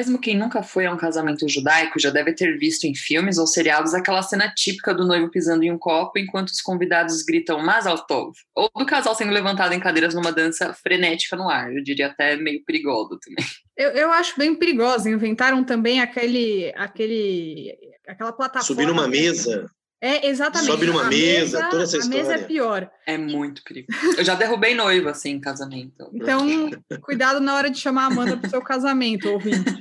Mesmo quem nunca foi a um casamento judaico já deve ter visto em filmes ou seriados aquela cena típica do noivo pisando em um copo enquanto os convidados gritam Mazal Tov, ou do casal sendo levantado em cadeiras numa dança frenética no ar, eu diria até meio perigoso também. Eu, eu acho bem perigoso. Inventaram também aquele, aquele, aquela plataforma. Subir numa mesa. É, exatamente. Sobe numa mesa, mesa, toda essa história. A mesa é pior. É muito perigoso. Eu já derrubei noiva, assim, em casamento. Então, cuidado na hora de chamar a Amanda para o seu casamento, ouvinte.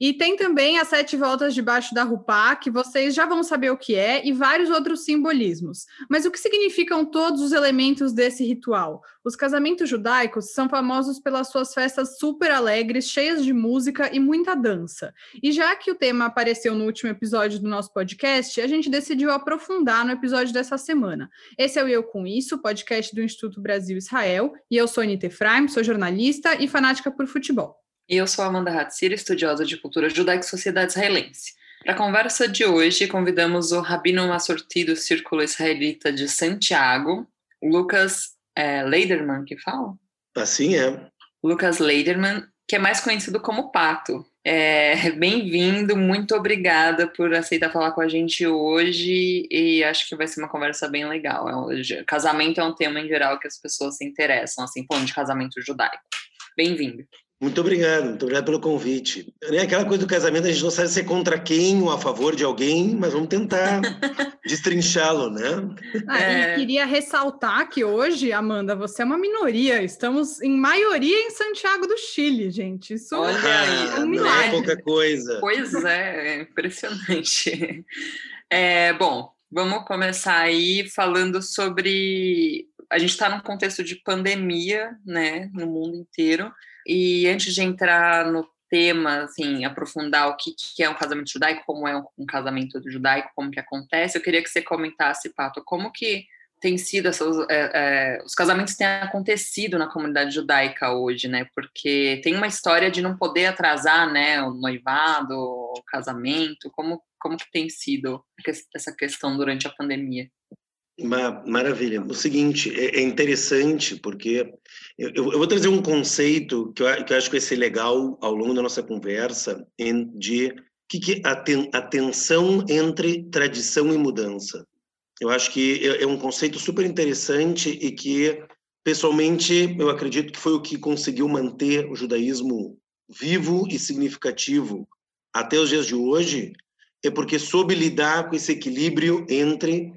E tem também as sete voltas debaixo da rupá, que vocês já vão saber o que é, e vários outros simbolismos. Mas o que significam todos os elementos desse ritual? Os casamentos judaicos são famosos pelas suas festas super alegres, cheias de música e muita dança. E já que o tema apareceu no último episódio do nosso podcast, a gente decidiu aprofundar no episódio dessa semana. Esse é o Eu Com Isso, podcast do Instituto Brasil Israel, e eu sou Anita Efraim, sou jornalista e fanática por futebol. E eu sou Amanda Hatzir, estudiosa de cultura judaica e sociedade israelense. Para a conversa de hoje, convidamos o Rabino Massorti do Círculo Israelita de Santiago, Lucas é, Leiderman, que fala? Assim é. Lucas Leiderman, que é mais conhecido como Pato. É, Bem-vindo, muito obrigada por aceitar falar com a gente hoje e acho que vai ser uma conversa bem legal. É casamento é um tema em geral que as pessoas se interessam, assim, falando de casamento judaico. Bem-vindo. Muito obrigado, muito obrigado pelo convite. É aquela coisa do casamento, a gente não sabe se é contra quem ou a favor de alguém, mas vamos tentar destrinchá-lo, né? Ah, é... E queria ressaltar que hoje, Amanda, você é uma minoria. Estamos em maioria em Santiago do Chile, gente. Isso Olha é um não é pouca coisa. Pois é, é impressionante. É, bom, vamos começar aí falando sobre. A gente está num contexto de pandemia, né, no mundo inteiro. E antes de entrar no tema, assim, aprofundar o que, que é um casamento judaico, como é um, um casamento judaico, como que acontece, eu queria que você comentasse, Pato, como que tem sido essas, é, é, os casamentos têm acontecido na comunidade judaica hoje, né? Porque tem uma história de não poder atrasar, né, o noivado, o casamento. Como como que tem sido essa questão durante a pandemia? Maravilha. O seguinte, é, é interessante porque eu, vou trazer um conceito que eu, acho que vai ser legal ao longo da nossa conversa de que, que a tensão entre tradição e mudança. Eu acho que é, é um conceito super interessante e que, pessoalmente, eu acredito que foi o que conseguiu manter o judaísmo vivo e significativo até os dias de hoje, é porque soube lidar com esse equilíbrio entre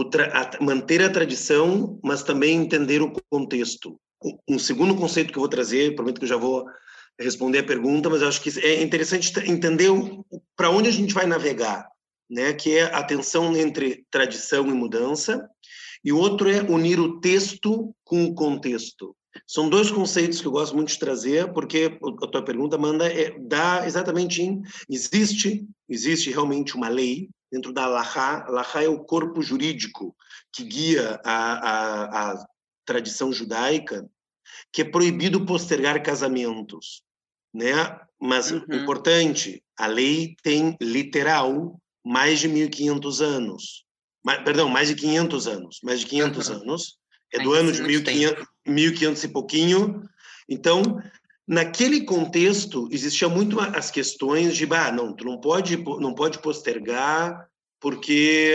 a, manter a tradição, mas também entender o contexto. Um segundo conceito que eu vou trazer, prometo que eu já vou responder a pergunta, mas acho que é interessante entender para onde a gente vai navegar, né? Que é a tensão entre tradição e mudança, e o outro é unir o texto com o contexto. São dois conceitos que eu gosto muito de trazer, porque a tua pergunta manda é dá exatamente em existe existe realmente uma lei dentro da Allahá. Allahá é o corpo jurídico que guia a, a, a tradição judaica, que é proibido postergar casamentos, né? Mas uhum. importante, a lei tem literal mais de 1500 anos. Perdão, mais de 500 anos, mais de 500 uhum. anos. É do ano de 1500, 1500 e pouquinho. Então, Naquele contexto, existia muito as questões de, bah, não, tu não pode, não pode postergar porque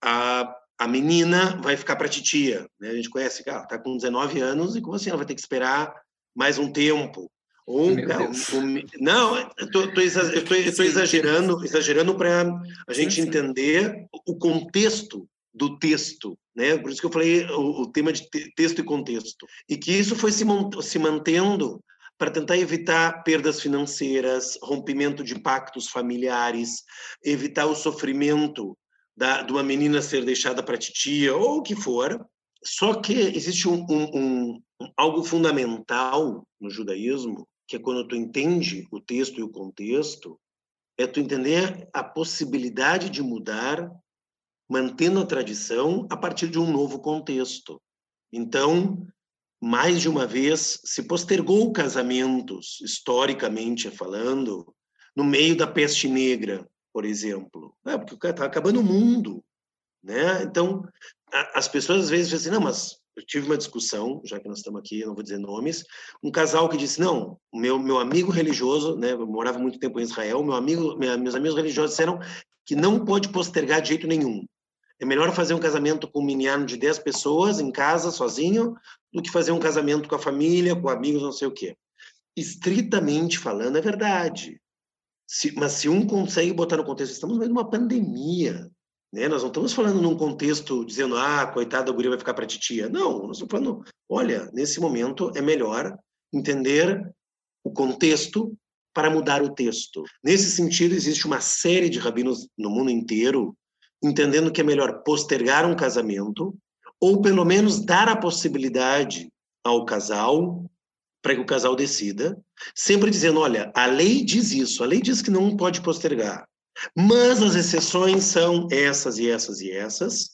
a, a menina vai ficar para titia. Né? A gente conhece, cara, tá com 19 anos e como assim ela vai ter que esperar mais um tempo? Ou, cara, um, não, eu tô, tô, exagerando, exagerando para a gente sim, sim. entender o contexto do texto, né? Por isso que eu falei o, o tema de texto e contexto. E que isso foi se, se mantendo para tentar evitar perdas financeiras, rompimento de pactos familiares, evitar o sofrimento da, de uma menina ser deixada para titia ou o que for. Só que existe um, um, um, algo fundamental no judaísmo, que é quando tu entende o texto e o contexto, é tu entender a possibilidade de mudar, mantendo a tradição a partir de um novo contexto. Então, mais de uma vez se postergou casamentos, historicamente falando, no meio da peste negra, por exemplo. É, porque está acabando o mundo. Né? Então, a, as pessoas às vezes dizem assim, não, mas tive uma discussão, já que nós estamos aqui, não vou dizer nomes, um casal que disse, não, meu, meu amigo religioso, né, eu morava muito tempo em Israel, meu amigo, meus amigos religiosos disseram que não pode postergar de jeito nenhum. É melhor fazer um casamento com um menino de 10 pessoas em casa, sozinho, do que fazer um casamento com a família, com amigos, não sei o quê. Estritamente falando, é verdade. Se, mas se um consegue botar no contexto, estamos vendo uma pandemia, né? Nós não estamos falando num contexto dizendo, ah, coitada da guria vai ficar para titia. Não, nós estamos falando, olha, nesse momento é melhor entender o contexto para mudar o texto. Nesse sentido, existe uma série de rabinos no mundo inteiro entendendo que é melhor postergar um casamento ou pelo menos dar a possibilidade ao casal para que o casal decida, sempre dizendo, olha, a lei diz isso, a lei diz que não pode postergar, mas as exceções são essas e essas e essas,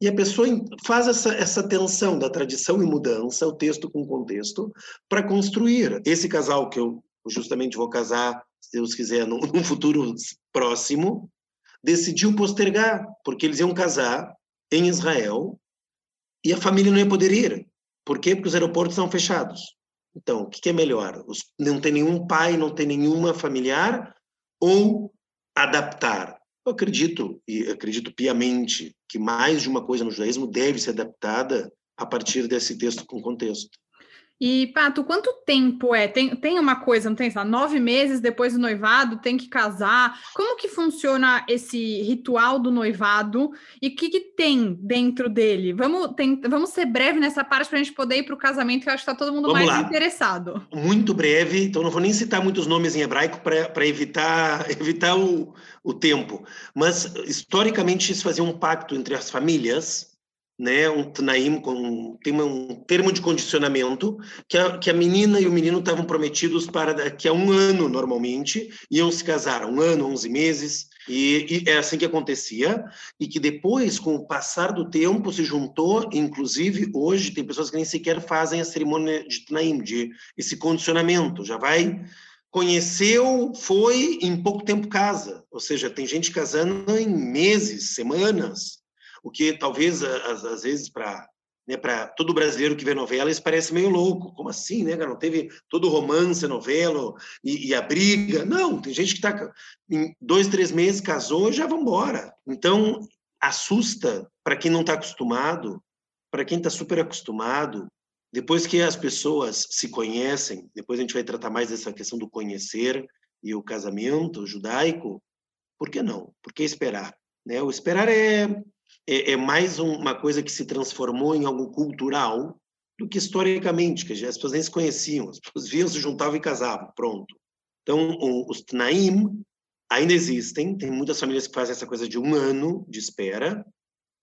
e a pessoa faz essa, essa tensão da tradição e mudança, o texto com contexto, para construir. Esse casal que eu justamente vou casar, se Deus quiser, num, num futuro próximo, decidiu postergar, porque eles iam casar em Israel e a família não ia poder ir. Por quê? Porque os aeroportos estão fechados. Então, o que é melhor? não tem nenhum pai, não tem nenhuma familiar ou adaptar? Eu acredito, e acredito piamente, que mais de uma coisa no judaísmo deve ser adaptada a partir desse texto com contexto. E, Pato, quanto tempo é? Tem, tem uma coisa, não tem? Sabe? Nove meses depois do noivado, tem que casar. Como que funciona esse ritual do noivado? E o que, que tem dentro dele? Vamos, tem, vamos ser breve nessa parte para a gente poder ir para o casamento, que eu acho que está todo mundo vamos mais lá. interessado. Muito breve, então não vou nem citar muitos nomes em hebraico para evitar, evitar o, o tempo. Mas, historicamente, isso fazia um pacto entre as famílias né, um tnaim, com, tem um termo de condicionamento, que a, que a menina e o menino estavam prometidos para daqui a um ano, normalmente, iam se casar, um ano, onze meses, e, e é assim que acontecia, e que depois, com o passar do tempo, se juntou, inclusive hoje tem pessoas que nem sequer fazem a cerimônia de tnaim, de esse condicionamento, já vai conheceu, foi em pouco tempo casa, ou seja, tem gente casando em meses, semanas, o que talvez, às, às vezes, para né, para todo brasileiro que vê novela, isso parece meio louco. Como assim, né, Não teve todo romance, novela e, e a briga. Não, tem gente que está em dois, três meses, casou, já vão embora. Então, assusta para quem não está acostumado, para quem está super acostumado. Depois que as pessoas se conhecem, depois a gente vai tratar mais dessa questão do conhecer e o casamento judaico, por que não? Por que esperar? Né? O esperar é é, é mais um, uma coisa que se transformou em algo cultural do que historicamente, que as pessoas nem se conheciam, as pessoas viam, se juntavam e casavam, pronto. Então, os Tnaim ainda existem, tem muitas famílias que fazem essa coisa de um ano de espera,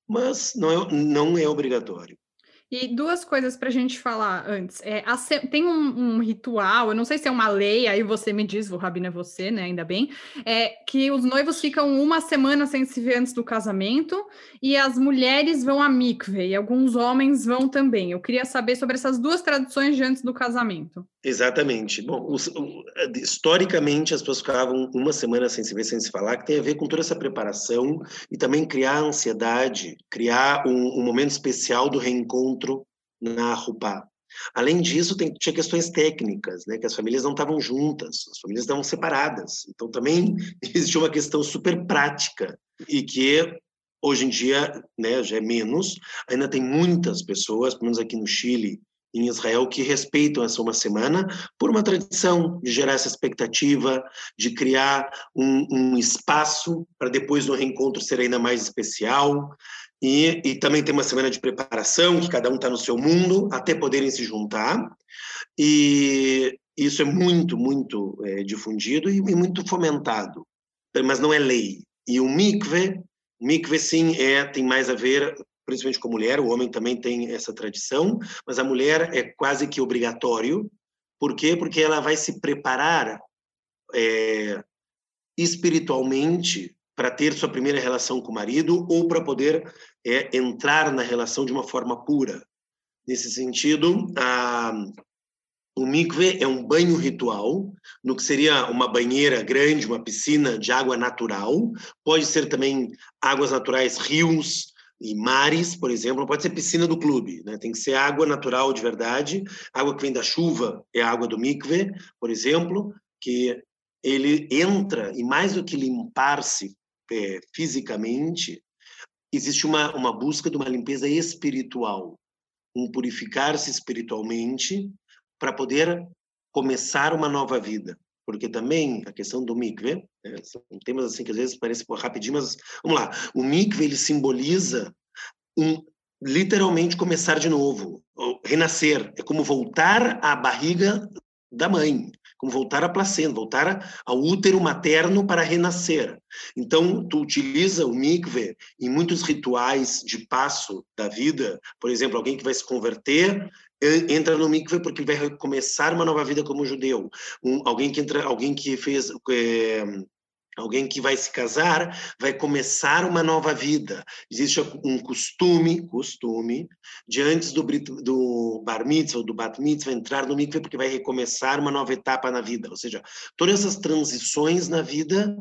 mas não é, não é obrigatório. E duas coisas para a gente falar antes. É, tem um, um, ritual, eu não sei se é uma lei, aí você me diz, o Rabino é você, né? Ainda bem, é que os noivos ficam uma semana sem se ver antes do casamento e as mulheres vão a mikve e alguns homens vão também. Eu queria saber sobre essas duas tradições de antes do casamento. Exatamente. Bom, os, historicamente as pessoas ficavam uma semana sem se ver, sem se falar, que tem a ver com toda essa preparação e também criar ansiedade, criar um, um momento especial do reencontro na Rupá. Além disso, tem, tinha questões técnicas, né, que as famílias não estavam juntas, as famílias estavam separadas. Então, também existia uma questão super prática e que hoje em dia né, já é menos. Ainda tem muitas pessoas, pelo menos aqui no Chile, em Israel que respeitam essa uma semana por uma tradição de gerar essa expectativa, de criar um, um espaço para depois no reencontro ser ainda mais especial. E, e também tem uma semana de preparação, que cada um está no seu mundo, até poderem se juntar. E isso é muito, muito é, difundido e, e muito fomentado, mas não é lei. E o mikve, mikve sim é tem mais a ver principalmente com a mulher, o homem também tem essa tradição, mas a mulher é quase que obrigatório. Por quê? Porque ela vai se preparar é, espiritualmente para ter sua primeira relação com o marido ou para poder é, entrar na relação de uma forma pura. Nesse sentido, a, o mikve é um banho ritual, no que seria uma banheira grande, uma piscina de água natural. Pode ser também águas naturais, rios, E mares, por exemplo, não pode ser piscina do clube, né? Tem que ser água natural de verdade, água que vem da chuva é a água do mikve, por exemplo, que ele entra e mais do que limpar-se é, fisicamente, existe uma uma busca de uma limpeza espiritual, um purificar-se espiritualmente para poder começar uma nova vida porque também a questão do mikve, né, são temas assim que às vezes parecem rapidinho, mas vamos lá, o mikve ele simboliza um literalmente começar de novo, renascer, é como voltar à barriga da mãe, como voltar à placenta, voltar ao útero materno para renascer. Então, tu utiliza o mikve em muitos rituais de passo da vida, por exemplo, alguém que vai se converter, entra no mikve porque vai começar uma nova vida como judeu. Um, alguém que entra, alguém que fez é, alguém que vai se casar vai começar uma nova vida. Existe um costume, costume, de antes do, do bar mitzvah do bat mitzvah entrar no mikve porque vai recomeçar uma nova etapa na vida. Ou seja, todas essas transições na vida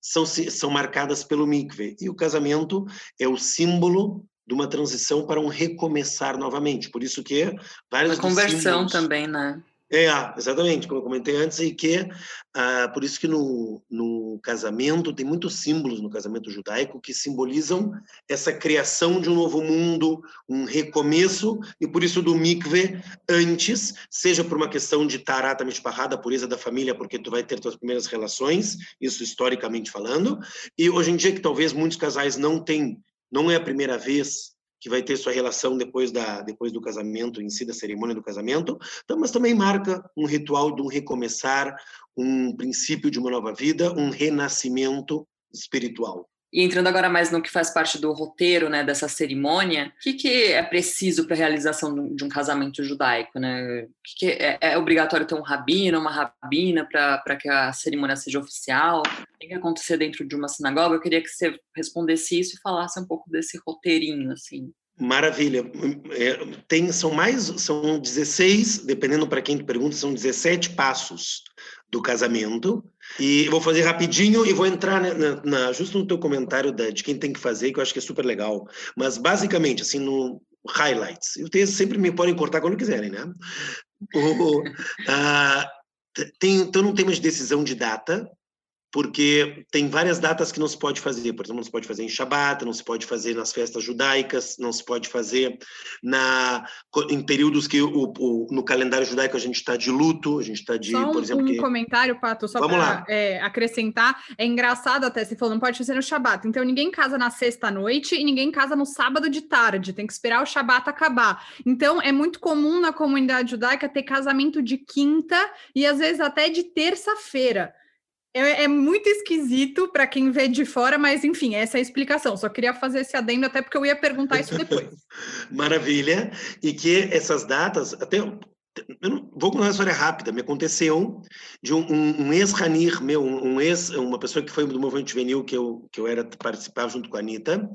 são, são marcadas pelo mikve. E o casamento é o símbolo de uma transição para um recomeçar novamente. Por isso que várias conversão símbolos... também, né? É, exatamente, como eu comentei antes, e que ah, por isso que no, no casamento tem muitos símbolos no casamento judaico que simbolizam essa criação de um novo mundo, um recomeço, e por isso do mikve antes, seja por uma questão de tarata mishpahá, pureza da família, porque tu vai ter tuas primeiras relações, isso historicamente falando, e hoje em dia que talvez muitos casais não têm não é a primeira vez que vai ter sua relação depois da depois do casamento em si da cerimônia do casamento, então, mas também marca um ritual de um recomeçar, um princípio de uma nova vida, um renascimento espiritual. E entrando agora mais no que faz parte do roteiro, né, dessa cerimônia, o que, que é preciso para a realização de um casamento judaico, né? Que, que é, é, obrigatório ter um rabino, uma rabina para que a cerimônia seja oficial? Tem que acontecer dentro de uma sinagoga? Eu queria que você respondesse isso e falasse um pouco desse roteirinho, assim. Maravilha. É, tem, são mais, são 16, dependendo para quem pergunta, são 17 passos do casamento. E vou fazer rapidinho e vou entrar na, na, justo no teu comentário da, de quem tem que fazer, que eu acho que é super legal. Mas, basicamente, assim, no highlights. E vocês sempre me podem cortar quando quiserem, né? O, uh, tem, então, não tem mais decisão de data, porque tem várias datas que não se pode fazer. Por exemplo, não se pode fazer em Shabat, não se pode fazer nas festas judaicas, não se pode fazer na em períodos que o, o no calendário judaico a gente está de luto, a gente está de, só por exemplo, um que... comentário, Pato, só para é, acrescentar, é engraçado até se falou, não pode fazer no Shabat. Então ninguém casa na sexta noite e ninguém casa no sábado de tarde. Tem que esperar o Shabat acabar. Então é muito comum na comunidade judaica ter casamento de quinta e às vezes até de terça-feira. É, é, muito esquisito para quem vê de fora, mas enfim, essa é a explicação. Só queria fazer esse adendo, até porque eu ia perguntar isso depois. Maravilha. E que essas datas, até eu não, vou contar uma história rápida. Me aconteceu de um, um, um ex-ranir meu, um, um, ex, uma pessoa que foi do movimento juvenil que eu que eu era participar junto com a Anitta,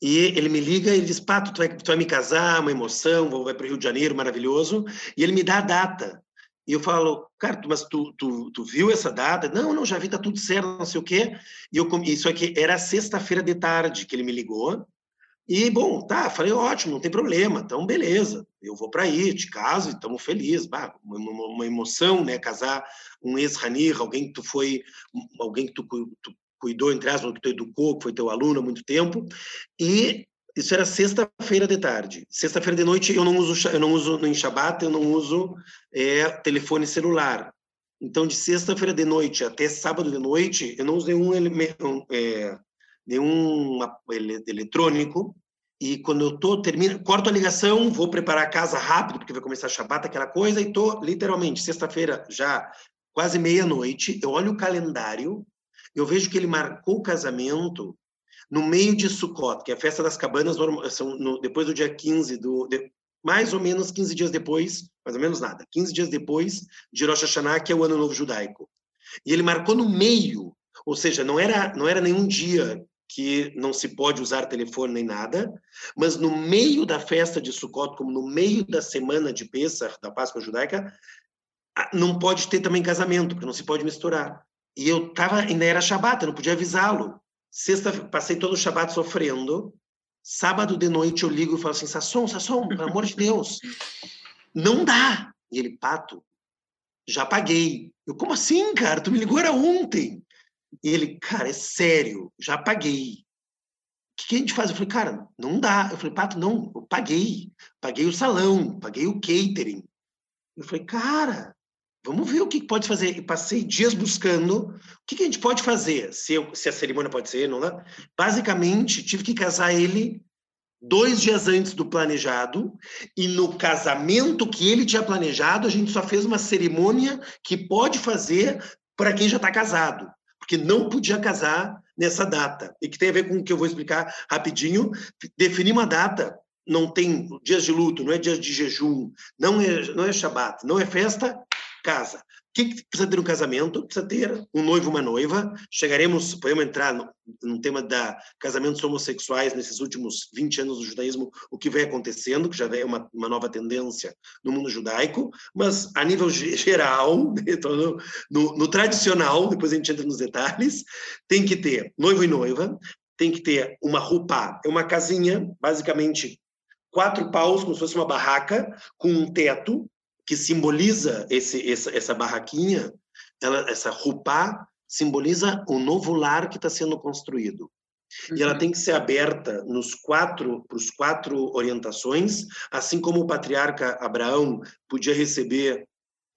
e ele me liga e diz: Pato, tu vai, tu vai me casar, uma emoção, vou vai para o Rio de Janeiro, maravilhoso. E ele me dá a data. E eu falo, cara, mas tu, tu, tu viu essa data? Não, não, já vi, tá tudo certo, não sei o quê. E eu, isso aqui era sexta-feira de tarde que ele me ligou. E, bom, tá, falei, ótimo, não tem problema, então beleza, eu vou para aí, te caso, estamos felizes, bah, uma, uma, emoção, né, casar um ex-ranir, alguém que tu foi, alguém que tu, tu cuidou, entre aspas, que tu educou, que foi teu aluno há muito tempo, e isso era sexta-feira de tarde. Sexta-feira de noite eu não uso, eu não uso no Shabat, eu não uso é, telefone celular. Então, de sexta-feira de noite até sábado de noite, eu não uso nenhum, é, nenhum eletrônico. E quando eu tô termino, corto a ligação, vou preparar a casa rápido, porque vai começar Shabat, aquela coisa, e tô literalmente sexta-feira já quase meia-noite. Eu olho o calendário, eu vejo que ele marcou o casamento no meio de Sukkot, que é a festa das cabanas, são no, depois do dia 15, do, de, mais ou menos 15 dias depois, mais ou menos nada, 15 dias depois de Rosh Hashanah, que é o Ano Novo Judaico. E ele marcou no meio, ou seja, não era, não era nenhum dia que não se pode usar telefone nem nada, mas no meio da festa de Sukkot, como no meio da semana de Pesach, da Páscoa Judaica, não pode ter também casamento, porque não se pode misturar. E eu tava, ainda era Shabat, eu não podia avisá-lo. Sexta, passei todo o Shabat sofrendo. Sábado de noite eu ligo e falo assim, Sasson, Sasson, pelo amor de Deus, não dá. E ele, Pato, já paguei. Eu, como assim, cara? Tu me ligou era ontem. E ele, cara, é sério, já paguei. O que a gente faz? Eu falei, cara, não dá. Eu falei, Pato, não, eu paguei. Paguei o salão, paguei o catering. Eu falei, cara, vamos ver o que pode fazer. E passei dias buscando. O que a gente pode fazer, se, eu, se a cerimônia pode ser, não é? Basicamente, tive que casar ele dois dias antes do planejado, e no casamento que ele tinha planejado, a gente só fez uma cerimônia que pode fazer para quem já está casado, porque não podia casar nessa data, e que tem a ver com o que eu vou explicar rapidinho. Definir uma data, não tem dias de luto, não é dias de jejum, não é, não é Shabat, não é festa, casa que, que precisa ter um casamento? Precisa ter um noivo, uma noiva. Chegaremos, podemos entrar no, no tema da casamentos homossexuais nesses últimos 20 anos do judaísmo, o que vem acontecendo, que já é uma, uma nova tendência no mundo judaico, mas a nível geral, então, no, no, no tradicional, depois a gente entra nos detalhes, tem que ter noivo e noiva, tem que ter uma roupa, é uma casinha, basicamente quatro paus, como se fosse uma barraca, com um teto, que simboliza esse, essa, essa barraquinha, ela, essa rupá, simboliza o novo lar que está sendo construído. Uhum. E ela uhum. tem que ser aberta nos quatro, para os quatro orientações, assim como o patriarca Abraão podia receber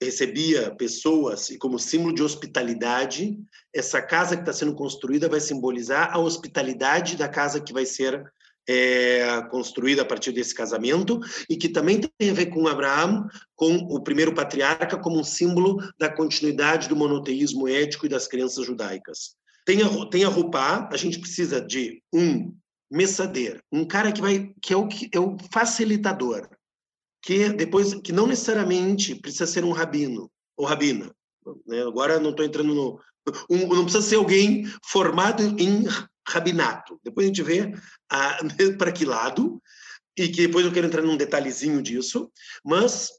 recebia pessoas e como símbolo de hospitalidade, essa casa que está sendo construída vai simbolizar a hospitalidade da casa que vai ser é, construída a partir desse casamento e que também tem a ver com Abraão, com o primeiro patriarca, como um símbolo da continuidade do monoteísmo ético e das crenças judaicas. Tem a, tem a Rupá, a gente precisa de um messadeiro, um cara que vai que é o, que é o facilitador, que depois que não necessariamente precisa ser um rabino ou rabina. Né? Agora não estou entrando no um, não precisa ser alguém formado em rabinato. Depois a gente vê para que lado, e que depois eu quero entrar num detalhezinho disso, mas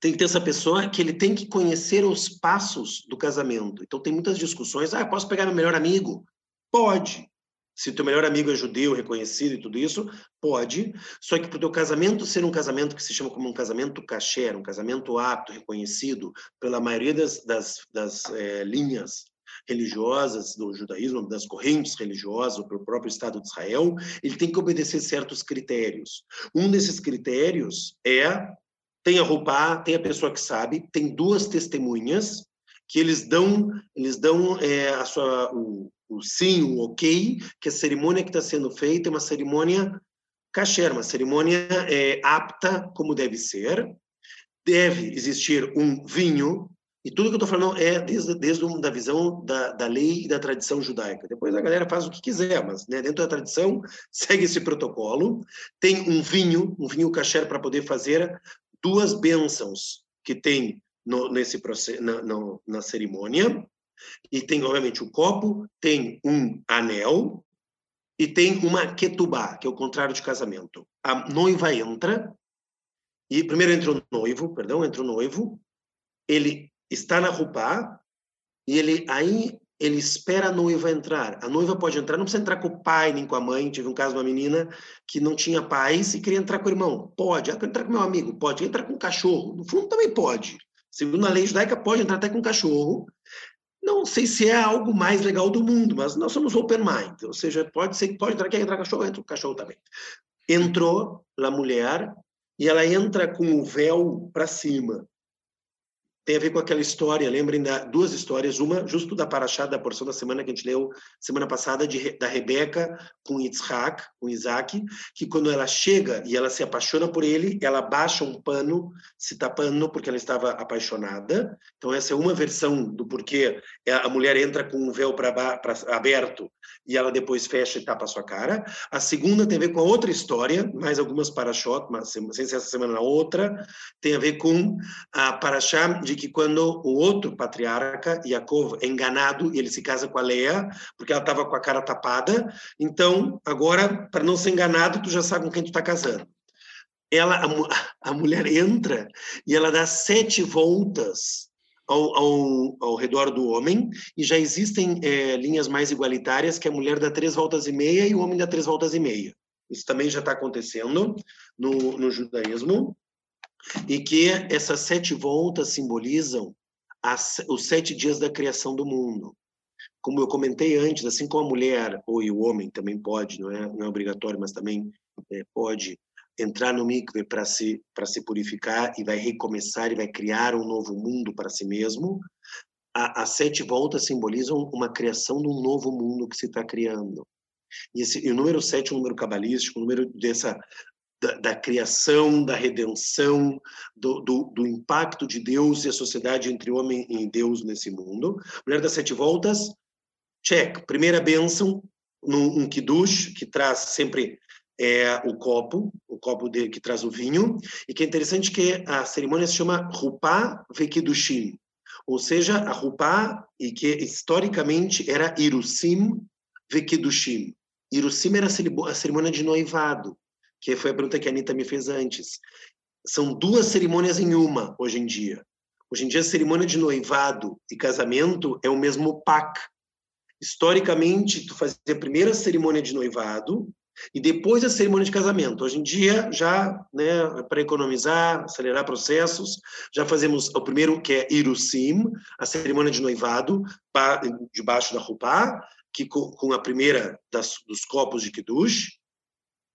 tem que ter essa pessoa que ele tem que conhecer os passos do casamento. Então tem muitas discussões, ah, posso pegar meu melhor amigo? Pode. Se teu melhor amigo é judeu, reconhecido e tudo isso, pode. Só que para o teu casamento ser um casamento que se chama como um casamento kasher, um casamento apto, reconhecido pela maioria das, das, das é, linhas religiosas do judaísmo, das correntes religiosas, pelo próprio Estado de Israel, ele tem que obedecer certos critérios. Um desses critérios é tem a roupa, tem a pessoa que sabe, tem duas testemunhas que eles dão, eles dão é, a sua, o, o sim, o ok, que a cerimônia que está sendo feita é uma cerimônia kasher, uma cerimônia é, apta como deve ser. Deve existir um vinho e tudo que eu estou falando é desde, desde a visão da, da lei e da tradição judaica. Depois a galera faz o que quiser, mas né, dentro da tradição segue esse protocolo. Tem um vinho, um vinho kasher para poder fazer duas bênçãos que tem no, nesse na, na, na cerimônia. E tem, obviamente, o copo, tem um anel e tem uma ketubá, que é o contrário de casamento. A noiva entra, e primeiro entra o noivo, perdão, entra o noivo, ele está na roupa e ele aí ele espera a noiva entrar. A noiva pode entrar, não precisa entrar com o pai nem com a mãe. Tive um caso de uma menina que não tinha pais e queria entrar com o irmão. Pode. Ah, entrar com meu amigo. Pode. Entrar com o cachorro. No fundo, também pode. Segundo a lei judaica, pode entrar até com o cachorro. Não sei se é algo mais legal do mundo, mas nós somos open mind. Ou seja, pode ser que pode entrar, quer entrar com o cachorro, entra com o cachorro também. Entrou a mulher e ela entra com o véu para cima tem a ver com aquela história, lembrem da duas histórias, uma justo da Paraxá, da porção da semana que a gente leu semana passada, de, da Rebeca com Yitzhak, com Isaac, que quando ela chega e ela se apaixona por ele, ela baixa um pano, se tapando porque ela estava apaixonada. Então essa é uma versão do porquê a mulher entra com um véu para aberto e ela depois fecha e tapa a sua cara. A segunda tem a ver com a outra história, mais algumas paraxot, mas sem essa semana na outra, tem a ver com a paraxá de que quando o outro patriarca, Yaakov, é enganado e ele se casa com a Leia, porque ela estava com a cara tapada, então, agora, para não ser enganado, tu já sabe com quem tu está casando. Ela, a, a, mulher entra e ela dá sete voltas ao, ao, ao redor do homem, e já existem é, linhas mais igualitárias que a mulher dá três voltas e meia e o homem dá três voltas e meia. isso também já está acontecendo no, no judaísmo, e que essas sete voltas simbolizam as, os sete dias da criação do mundo. Como eu comentei antes, assim como a mulher ou o homem também pode, não é, não é obrigatório, mas também é, pode entrar no mikve para se para se purificar e vai recomeçar e vai criar um novo mundo para si mesmo. as sete voltas simbolizam uma criação de um novo mundo que se está criando. E, esse, e o número sete é um número cabalístico, um número dessa da, da, criação, da redenção, do, do, do, impacto de Deus e a sociedade entre homem e Deus nesse mundo. Mulher das Sete Voltas, check. Primeira bênção, num um kiddush, que traz sempre é, o copo, o copo de, que traz o vinho, e que é interessante que a cerimônia se chama Rupá Vekidushim, ou seja, a Rupá, e que historicamente era Irusim Vekidushim. Irusim era a cerimônia de noivado, que foi a pergunta que a Anitta me fez antes. São duas cerimônias em uma, hoje em dia. Hoje em dia, a cerimônia de noivado e casamento é o mesmo PAC. Historicamente, tu fazia a primeira cerimônia de noivado e depois a cerimônia de casamento. Hoje em dia, já, né, para economizar, acelerar processos, já fazemos o primeiro, que é Irusim, a cerimônia de noivado, debaixo da roupa, que com a primeira das, dos copos de Kiddush,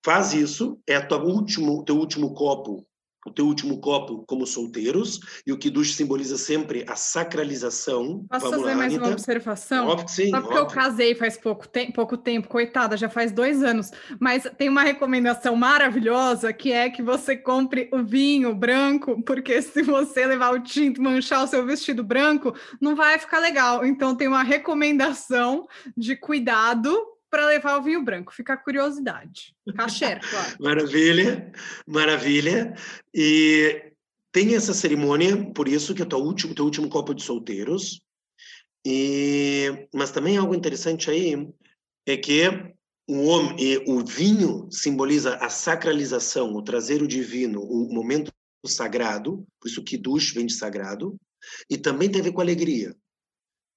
faz isso, é o último, teu último copo o teu último copo como solteiros, e o Kiddush simboliza sempre a sacralização. Posso Vamos fazer lá, mais Anitta? uma observação? Óbvio que sim. Só porque óbvio. eu casei faz pouco, te pouco tempo, coitada, já faz dois anos, mas tem uma recomendação maravilhosa que é que você compre o vinho branco, porque se você levar o tinto manchar o seu vestido branco, não vai ficar legal. Então tem uma recomendação de cuidado para levar o vinho branco. Fica a curiosidade. Caché, claro. maravilha, maravilha. E tem essa cerimônia, por isso que é o teu último, teu último copo de solteiros. E mas também algo interessante aí é que o homem, o vinho simboliza a sacralização, o trazer o divino, o momento sagrado, por isso que dush vem de sagrado, e também tem a ver com alegria.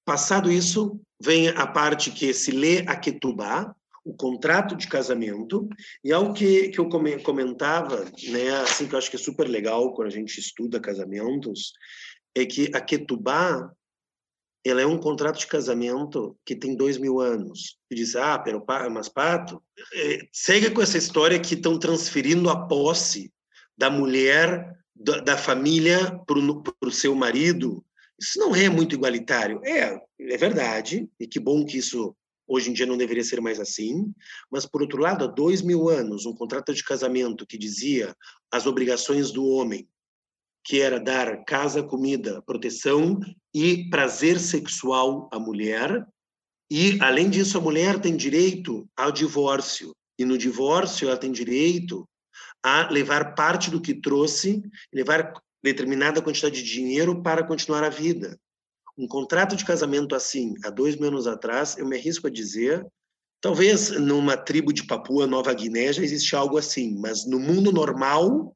Passado isso, vem a parte que se lê a Ketubá, o contrato de casamento, e algo que, que eu comentava, né, assim que eu acho que é super legal quando a gente estuda casamentos, é que a Ketubá, ela é um contrato de casamento que tem dois mil anos. E diz, ah, pero, mas Pato, é, segue com essa história que estão transferindo a posse da mulher, da, da família para o seu marido, isso não é muito igualitário. É, é verdade, e que bom que isso hoje em dia não deveria ser mais assim, mas, por outro lado, há dois mil anos, um contrato de casamento que dizia as obrigações do homem, que era dar casa, comida, proteção e prazer sexual à mulher, e, além disso, a mulher tem direito ao divórcio, e no divórcio ela tem direito a levar parte do que trouxe, levar determinada quantidade de dinheiro para continuar a vida. Um contrato de casamento assim, há dois mil anos atrás, eu me arrisco a dizer, talvez numa tribo de Papua Nova Guiné já existe algo assim, mas no mundo normal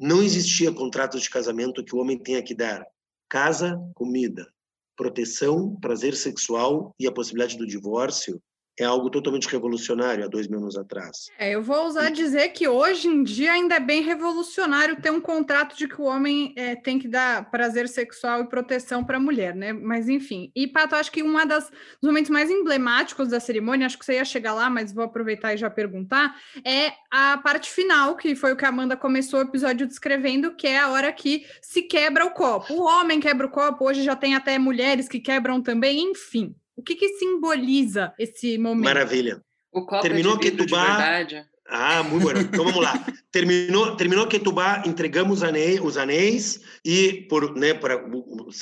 não existia contrato de casamento que o homem tenha que dar casa, comida, proteção, prazer sexual e a possibilidade do divórcio é algo totalmente revolucionário há dois mil anos atrás. É, eu vou usar dizer que hoje em dia ainda é bem revolucionário ter um contrato de que o homem é, tem que dar prazer sexual e proteção para a mulher, né? Mas enfim. E, Pato, acho que um dos momentos mais emblemáticos da cerimônia, acho que você ia chegar lá, mas vou aproveitar e já perguntar, é a parte final, que foi o que a Amanda começou o episódio descrevendo, que é a hora que se quebra o copo. O homem quebra o copo, hoje já tem até mulheres que quebram também, enfim. O que, que simboliza esse momento? Maravilha. O copo terminou é de Ketubá. De verdade. Ah, muito bom. Então vamos lá. terminou, terminou Ketubá, entregamos anéis, os anéis e por, né, para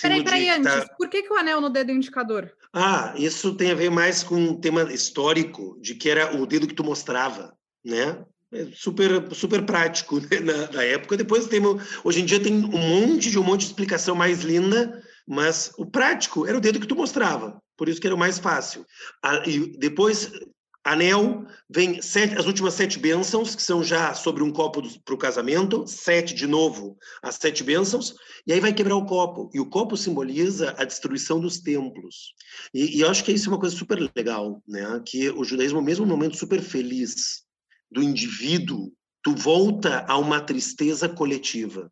Peraí, peraí, antes. Tá... Por que, que o anel no dedo indicador? Ah, isso tem a ver mais com um tema histórico de que era o dedo que tu mostrava, né? É super super prático né? na, na, época. Depois temos, hoje em dia tem um monte de um monte de explicação mais linda, mas o prático era o dedo que tu mostrava por isso que era o mais fácil. E depois, anel, vem sete, as últimas sete bênçãos, que são já sobre um copo para o casamento, sete de novo, as sete bênçãos, e aí vai quebrar o copo. E o copo simboliza a destruição dos templos. E, e eu acho que isso é uma coisa super legal, né? que o judaísmo, mesmo um momento super feliz, do indivíduo, tu volta a uma tristeza coletiva.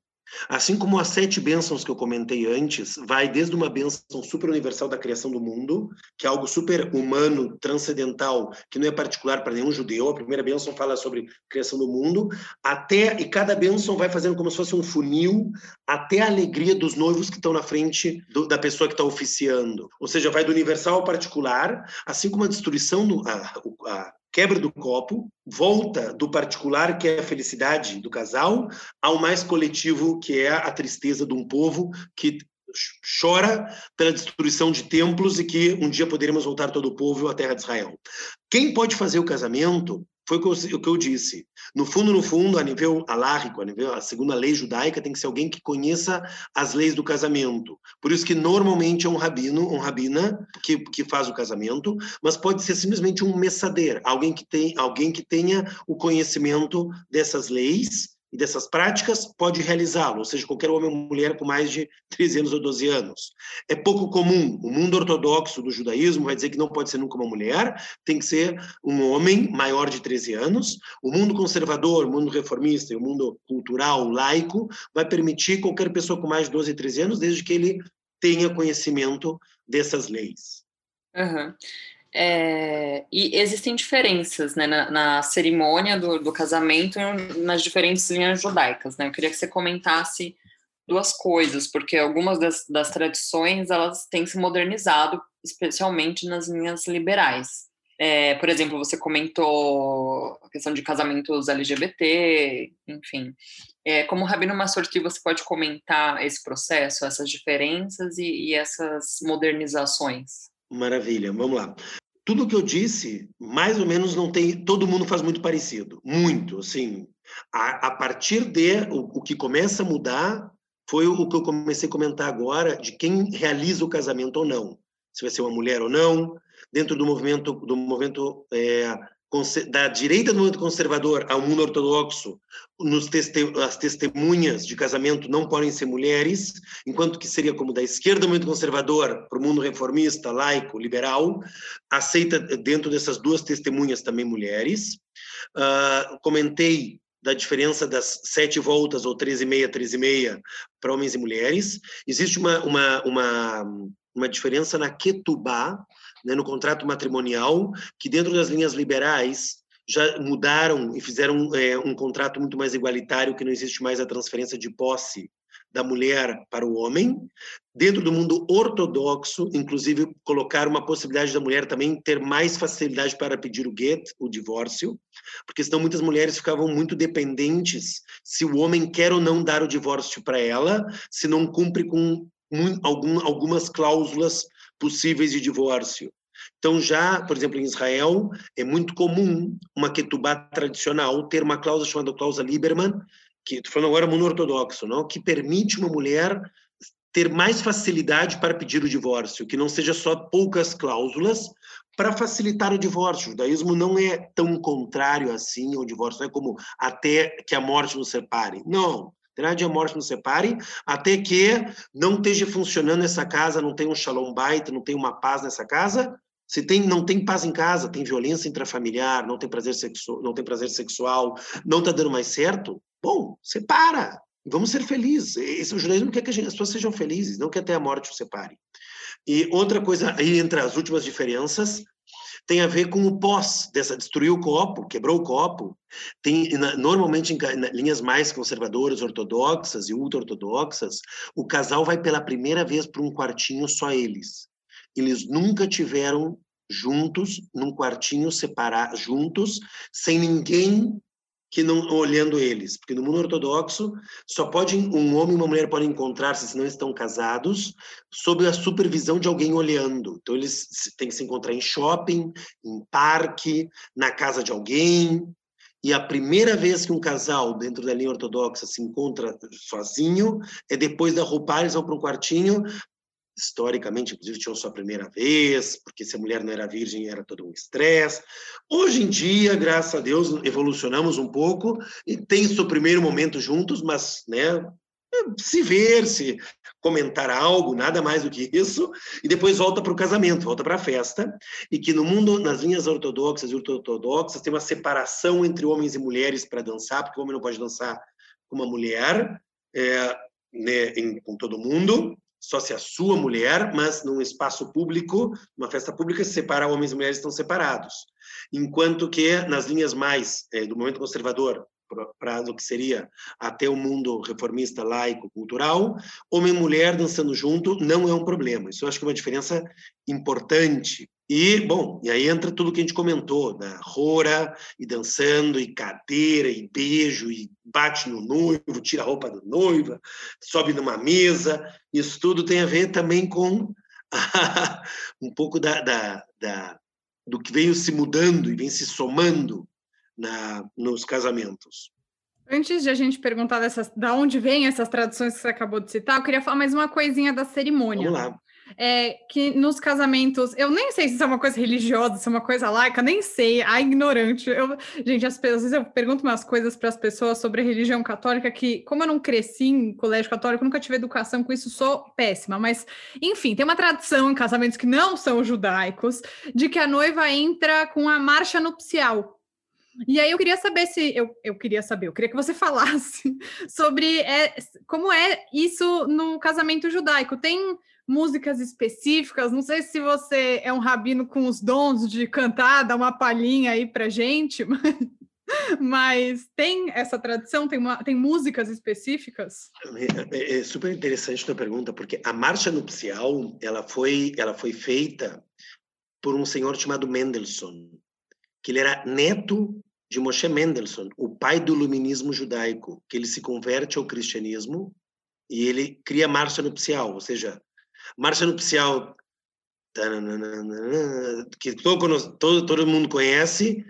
Assim como as sete bênçãos que eu comentei antes, vai desde uma bênção super universal da criação do mundo, que é algo super humano, transcendental, que não é particular para nenhum judeu. A primeira bênção fala sobre criação do mundo, até e cada bênção vai fazendo como se fosse um funil, até a alegria dos noivos que estão na frente do, da pessoa que está oficiando. Ou seja, vai do universal ao particular, assim como a destruição, do, a, a quebra do copo, volta do particular, que é a felicidade do casal, ao mais coletivo, que é a tristeza de um povo que chora pela destruição de templos e que um dia poderemos voltar todo o povo à terra de Israel. Quem pode fazer o casamento foi o que eu disse. No fundo, no fundo, a nível alárrico, a nível a segunda lei judaica, tem que ser alguém que conheça as leis do casamento. Por isso que normalmente é um rabino, um rabina que, que faz o casamento, mas pode ser simplesmente um messadeiro, alguém que tem, alguém que tenha o conhecimento dessas leis e dessas práticas pode realizá-lo, ou seja, qualquer homem ou mulher com mais de 13 anos ou 12 anos. É pouco comum. O mundo ortodoxo do judaísmo vai dizer que não pode ser nunca uma mulher, tem que ser um homem maior de 13 anos. O mundo conservador, o mundo reformista e o mundo cultural, laico, vai permitir qualquer pessoa com mais de 12 e 13 anos, desde que ele tenha conhecimento dessas leis. Uhum. É, e existem diferenças né, na, na cerimônia do, do, casamento nas diferentes linhas judaicas. Né? Eu queria que você comentasse duas coisas, porque algumas das, das tradições elas têm se modernizado, especialmente nas linhas liberais. É, por exemplo, você comentou a questão de casamentos LGBT, enfim. É, como Rabino Massorti, você pode comentar esse processo, essas diferenças e, e essas modernizações? Maravilha, vamos lá tudo que eu disse, mais ou menos não tem, todo mundo faz muito parecido, muito, assim. A, a partir de o, o, que começa a mudar foi o que eu comecei a comentar agora de quem realiza o casamento ou não, se vai ser uma mulher ou não, dentro do movimento do movimento é, da direita do movimento conservador ao mundo ortodoxo, nos teste, as testemunhas de casamento não podem ser mulheres, enquanto que seria como da esquerda do movimento conservador para o mundo reformista, laico, liberal, aceita dentro dessas duas testemunhas também mulheres. Uh, comentei da diferença das sete voltas ou treze e meia, treze e meia para homens e mulheres. Existe uma, uma, uma, uma diferença na ketubá, né, no contrato matrimonial, que dentro das linhas liberais já mudaram e fizeram é, um contrato muito mais igualitário, que não existe mais a transferência de posse da mulher para o homem. Dentro do mundo ortodoxo, inclusive, colocar uma possibilidade da mulher também ter mais facilidade para pedir o get, o divórcio, porque senão muitas mulheres ficavam muito dependentes se o homem quer ou não dar o divórcio para ela, se não cumpre com algum, algumas cláusulas possíveis de divórcio. Então, já, por exemplo, em Israel, é muito comum uma ketubá tradicional ter uma cláusula chamada cláusula Lieberman, que estou falando agora mundo ortodoxo, não? que permite uma mulher ter mais facilidade para pedir o divórcio, que não seja só poucas cláusulas para facilitar o divórcio. O judaísmo não é tão contrário assim ao divórcio, não é como até que a morte nos separe. Não, Terá a morte nos separe, até que não esteja funcionando essa casa, não tem um shalom bait, não tem uma paz nessa casa. Se tem, não tem paz em casa, tem violência intrafamiliar, não tem prazer sexual, não tem prazer sexual, não está dando mais certo, bom, separa. Vamos ser felizes. Esse, o judaísmo quer que as pessoas sejam felizes, não quer até a morte os separe. E outra coisa aí entre as últimas diferenças tem a ver com o pós dessa destruiu o copo, quebrou o copo. Tem normalmente em linhas mais conservadoras, ortodoxas e ultra-ortodoxas, o casal vai pela primeira vez para um quartinho só eles. Eles nunca tiveram juntos num quartinho separados juntos, sem ninguém que não olhando eles, porque no mundo ortodoxo só pode um homem e uma mulher podem encontrar-se se não estão casados sob a supervisão de alguém olhando. Então eles têm que se encontrar em shopping, em parque, na casa de alguém. E a primeira vez que um casal dentro da linha ortodoxa se encontra sozinho é depois da roupagem, eles vão para um quartinho historicamente, inclusive, tinham sua primeira vez, porque se a mulher não era virgem era todo um estresse. Hoje em dia, graças a Deus, evolucionamos um pouco e tem seu primeiro momento juntos, mas, né, se ver, se comentar algo, nada mais do que isso, e depois volta para o casamento, volta para a festa, e que no mundo, nas linhas ortodoxas e ortodoxas, tem uma separação entre homens e mulheres para dançar, porque o homem não pode dançar com uma mulher, é, né, em, com todo mundo, só se a sua mulher, mas num espaço público, uma festa pública, se separa homens e mulheres estão separados. Enquanto que nas linhas mais é, do momento conservador, para o que seria até o mundo reformista, laico, cultural, homem e mulher dançando junto não é um problema. Isso eu acho que é uma diferença importante. E, bom, e aí entra tudo que a gente comentou, da rora, e dançando, e cadeira, e beijo, e bate no noivo, tira a roupa da noiva, sobe numa mesa. Isso tudo tem a ver também com um pouco da, da, da, do que veio se mudando e vem se somando na, nos casamentos. Antes de a gente perguntar dessas, da onde vêm essas tradições que você acabou de citar, eu queria falar mais uma coisinha da cerimônia. Vamos lá. É, que nos casamentos, eu nem sei se isso é uma coisa religiosa, se é uma coisa laica, nem sei, a ignorante. Eu, gente, às vezes eu pergunto umas coisas para as pessoas sobre religião católica que, como eu não cresci em colégio católico, nunca tive educação com isso, sou péssima. Mas, enfim, tem uma tradição em casamentos que não são judaicos de que a noiva entra com a marcha nupcial. E aí eu queria saber se eu, eu queria saber, eu queria que você falasse sobre é, como é isso no casamento judaico. Tem músicas específicas? Não sei se você é um rabino com os dons de cantar, dar uma palhinha aí pra gente, mas, mas tem essa tradição, tem, uma, tem músicas específicas? É, é, é super interessante a tua pergunta, porque a marcha nupcial ela foi, ela foi feita por um senhor chamado Mendelssohn que ele era neto de Moshe Mendelssohn, o pai do iluminismo judaico, que ele se converte ao cristianismo e ele cria marcha nupcial, ou seja, marcha nupcial que todo, todo, todo mundo conhece,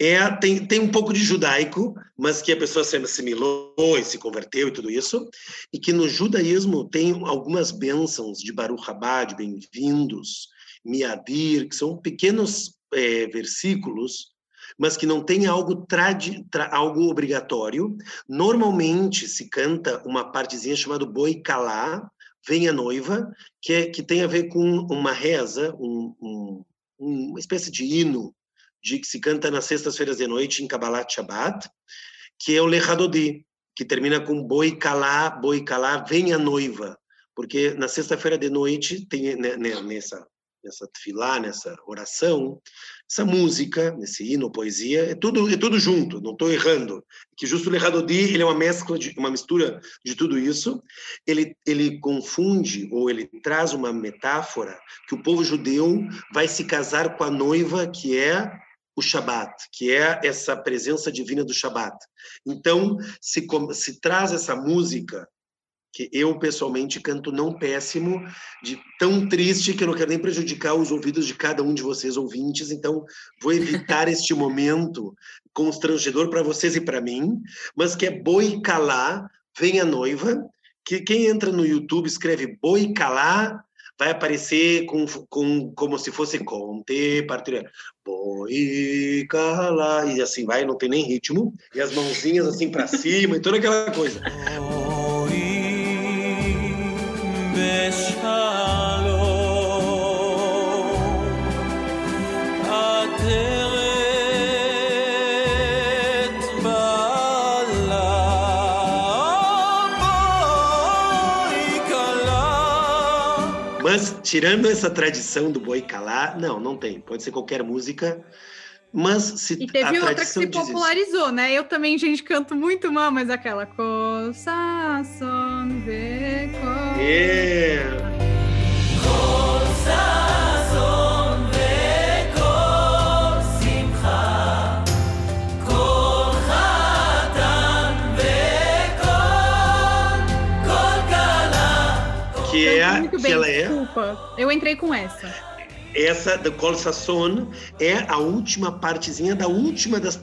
é, tem, tem um pouco de judaico, mas que a pessoa se assimilou e se converteu e tudo isso, e que no judaísmo tem algumas bênçãos de Baruch Haba, de bem-vindos, Miadir, que são pequenos é, versículos, mas que não tem algo, tradi, tra, algo obrigatório. Normalmente se canta uma partezinha chamada Boi Calá, Vem a Noiva, que, é, que tem a ver com uma reza, um, um, uma espécie de hino de que se canta nas sextas-feiras de noite em Kabbalat Shabbat, que é o Lechadodi, que termina com Boi Calá, Boi Calá, Vem a Noiva, porque na sexta-feira de noite tem né, né nessa nessa tefilá, nessa oração, essa música, nesse hino, poesia, é tudo, é tudo junto, não estou errando. Que justo o Lehadodi, ele é uma mescla, de, uma mistura de tudo isso. Ele, ele confunde, ou ele traz uma metáfora que o povo judeu vai se casar com a noiva que é o Shabat, que é essa presença divina do Shabat. Então, se, se traz essa música que eu pessoalmente canto não péssimo, de tão triste que eu não quero nem prejudicar os ouvidos de cada um de vocês ouvintes, então vou evitar este momento constrangedor para vocês e para mim, mas que é Boi Calá, Vem a Noiva, que quem entra no YouTube escreve Boi Calá, vai aparecer com, com como se fosse conte, partilhar, boi, cala, e assim vai, não tem nem ritmo, e as mãozinhas assim para cima e toda aquela coisa. Mas, tirando essa tradição do boi calar, não, não tem. Pode ser qualquer música, mas se E teve outra que se popularizou, isso. né? Eu também, gente, canto muito mal, mas aquela coisa son ve que é que bem, ela é desculpa. Eu entrei com essa. Essa do Col Sasson é a última partezinha da última das,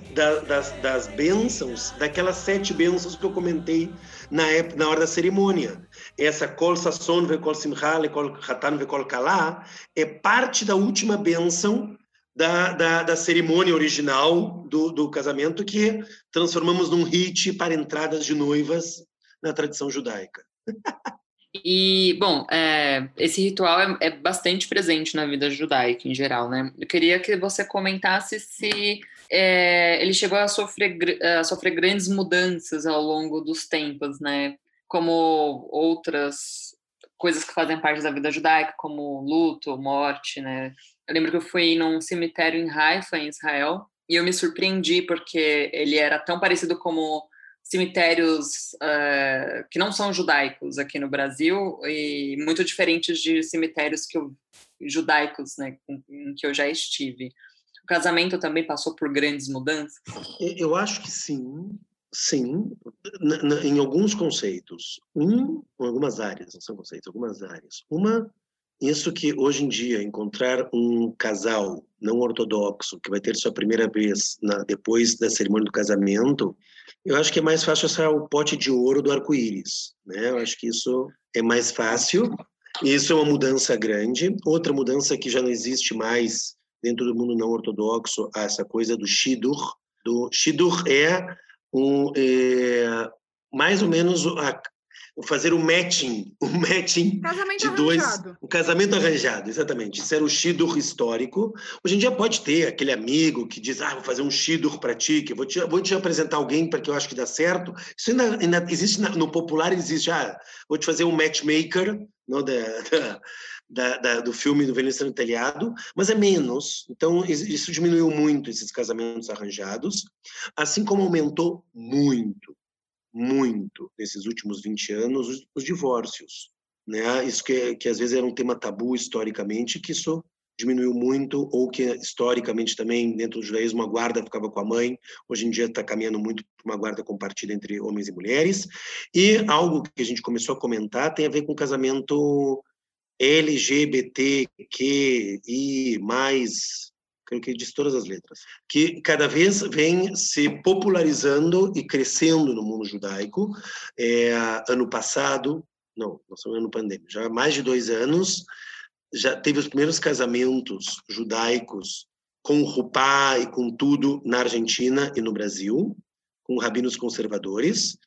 das, das bênçãos, daquelas sete bênçãos que eu comentei na, época, na hora da cerimônia. Essa Kol Sasson, Vekol Simcha, Lekol Hatan, Vekol Kalá, é parte da última bênção da, da, da, cerimônia original do, do casamento, que transformamos num hit para entradas de noivas na tradição judaica. E, bom, é, esse ritual é, é, bastante presente na vida judaica em geral, né? Eu queria que você comentasse se é, ele chegou a sofrer, a sofrer grandes mudanças ao longo dos tempos, né? Como outras coisas que fazem parte da vida judaica, como luto, morte, né? Eu lembro que eu fui num cemitério em Haifa, em Israel, e eu me surpreendi porque ele era tão parecido como cemitérios uh, que não são judaicos aqui no Brasil e muito diferentes de cemitérios que eu, judaicos, né, em que eu já estive. O casamento também passou por grandes mudanças? Eu acho que sim, sim, em alguns conceitos. Um, em algumas áreas, não são conceitos, algumas áreas. Uma, isso que hoje em dia encontrar um casal não ortodoxo que vai ter sua primeira vez na, depois da cerimônia do casamento, eu acho que é mais fácil achar o pote de ouro do arco-íris, né? Eu acho que isso é mais fácil. Isso é uma mudança grande. Outra mudança que já não existe mais dentro do mundo não ortodoxo, essa coisa do shidur. Do shidur é um é, mais ou menos a, fazer o matching, o matching casamento de dois, arranjado. o casamento arranjado, exatamente. Isso era o shidur histórico. Hoje em dia pode ter aquele amigo que diz, ah, vou fazer um shidur para ti, que vou te, vou te apresentar alguém para que eu acho que dá certo. Isso ainda, ainda existe no popular, existe, ah, vou te fazer um matchmaker, não da, da da, da, do filme do Velhice no Telhado, mas é menos. Então, isso diminuiu muito, esses casamentos arranjados, assim como aumentou muito muito nesses últimos 20 anos os, os divórcios, né? Isso que, que às vezes era um tema tabu historicamente, que isso diminuiu muito, ou que historicamente também dentro do judaísmo a guarda ficava com a mãe, hoje em dia está caminhando muito para uma guarda compartilhada entre homens e mulheres. E algo que a gente começou a comentar tem a ver com casamento LGBTQI creio que diz todas as letras, que cada vez vem se popularizando e crescendo no mundo judaico. É, ano passado, não, nós estamos no ano pandêmico, já há mais de dois anos, já teve os primeiros casamentos judaicos com rupá e com tudo na Argentina e no Brasil, com rabinos conservadores.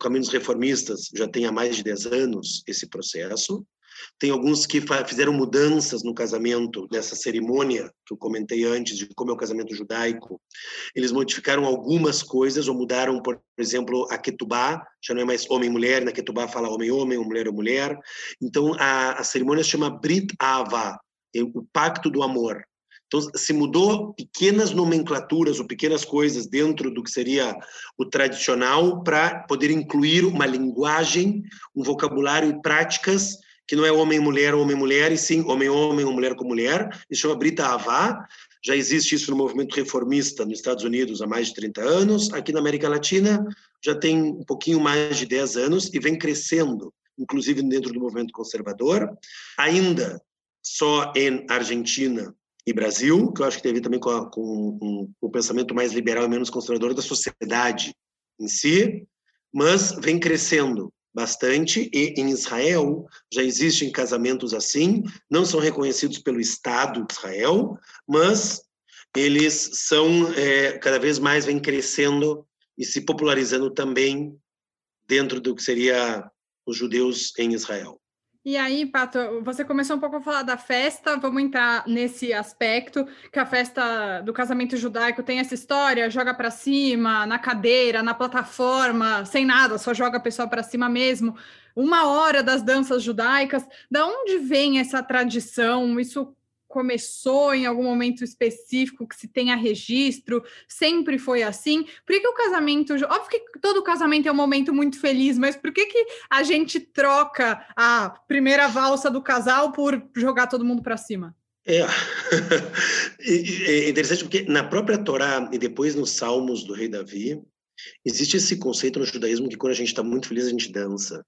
Caminhos reformistas já tem há mais de 10 anos esse processo. Tem alguns que fizeram mudanças no casamento, nessa cerimônia que eu comentei antes, de como é o casamento judaico. Eles modificaram algumas coisas, ou mudaram, por exemplo, a ketubá, já não é mais homem-mulher, na ketubá fala homem-homem, ou mulher-mulher. Então, a, a cerimônia se chama Brit Ava, é o pacto do amor. Então, se mudou pequenas nomenclaturas ou pequenas coisas dentro do que seria o tradicional para poder incluir uma linguagem, um vocabulário e práticas que não é homem-mulher, homem-mulher, e sim homem-homem ou mulher com mulher, isso chama Brita Avá, já existe isso no movimento reformista nos Estados Unidos há mais de 30 anos, aqui na América Latina já tem um pouquinho mais de 10 anos e vem crescendo, inclusive dentro do movimento conservador, ainda só em Argentina e Brasil, que eu acho que tem a ver também com, a, com, com o pensamento mais liberal e menos conservador da sociedade em si, mas vem crescendo bastante, e em Israel já existem casamentos assim, não são reconhecidos pelo Estado de Israel, mas eles são, é, cada vez mais, vem crescendo e se popularizando também dentro do que seria os judeus em Israel. E aí, Pato, você começou um pouco a falar da festa, vamos entrar nesse aspecto, que a festa do casamento judaico tem essa história, joga para cima, na cadeira, na plataforma, sem nada, só joga a pessoa para cima mesmo. Uma hora das danças judaicas, da onde vem essa tradição? Isso começou em algum momento específico que se tenha registro, sempre foi assim? Por que, que o casamento, óbvio que todo casamento é um momento muito feliz, mas por que, que a gente troca a primeira valsa do casal por jogar todo mundo para cima? É. é interessante porque na própria Torá e depois nos Salmos do rei Davi, existe esse conceito no judaísmo que quando a gente está muito feliz a gente dança.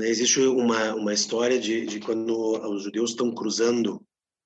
Né? Existe uma, uma história de, de quando os judeus estão cruzando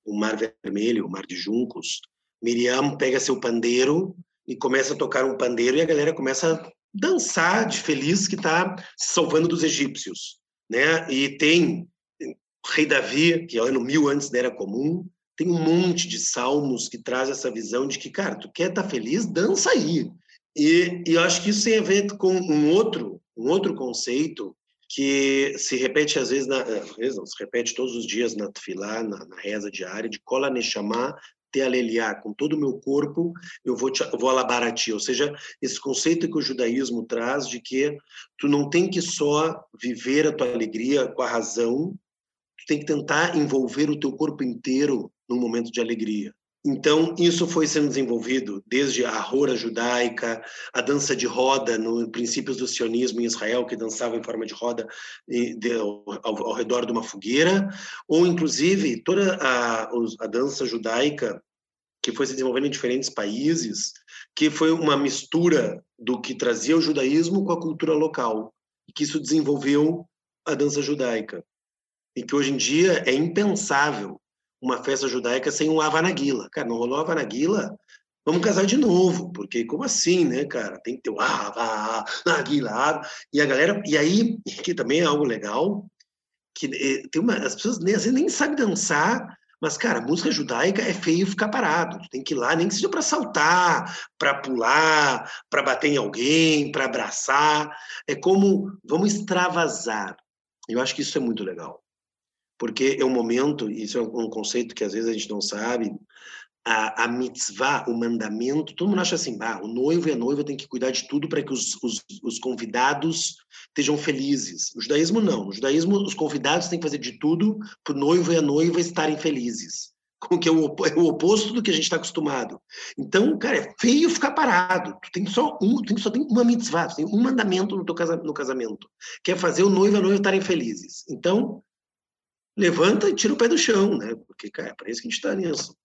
o Mar Vermelho, o Mar de Juncos, Miriam pega seu pandeiro e começa a tocar um pandeiro e a galera começa a dançar de feliz que está se salvando dos egípcios, né? E tem o rei Davi, que é o ano mil antes da Era Comum, tem um monte de salmos que traz essa visão de que, cara, tu quer estar tá feliz, dança aí. E, e eu acho que isso tem a ver com um outro, um outro conceito que se repete às vezes, na, às vezes não, se repete todos os dias na tefilá, na, na reza diária, de Kola Neshama te aleliar, com todo o meu corpo eu vou, te, vou alabar a ti. Ou seja, esse conceito que o judaísmo traz de que tu não tem que só viver a tua alegria com a razão, tu tem que tentar envolver o teu corpo inteiro num momento de alegria. Então, isso foi sendo desenvolvido desde a rora judaica, a dança de roda, no princípios do sionismo em Israel, que dançava em forma de roda ao, ao redor de uma fogueira, ou inclusive toda a, a dança judaica que foi se desenvolvendo em diferentes países, que foi uma mistura do que trazia o judaísmo com a cultura local, e que isso desenvolveu a dança judaica. E que hoje em dia é impensável uma festa judaica sem um Havanaguila. Cara, não rolou Havanaguila? Vamos casar de novo, porque como assim, né, cara? Tem que ter o Havanaguila. E a galera, e aí, que também é algo legal, que eh, tem uma, as pessoas nem, às vezes nem sabem dançar, mas, cara, música judaica é feio ficar parado. Tu tem que ir lá, nem que seja para saltar, para pular, para bater em alguém, para abraçar. É como vamos extravasar. Eu acho que isso é muito legal porque é um momento, isso é um conceito que às vezes a gente não sabe, a, a mitzvah, o mandamento, todo mundo acha assim, bah, o noivo e a noiva tem que cuidar de tudo para que os, os, os, convidados estejam felizes. No judaísmo, não. No judaísmo, os convidados têm que fazer de tudo para o noivo e a noiva estarem felizes. Que é o, é o oposto do que a gente está acostumado. Então, cara, é feio ficar parado. Tu tem só um, tem, só tem uma mitzvah, tem um mandamento no teu no casamento, que é fazer o noivo e a noiva estarem felizes. Então, levanta e tira o pé do chão, né? Porque, cara, é para isso que a gente está nisso.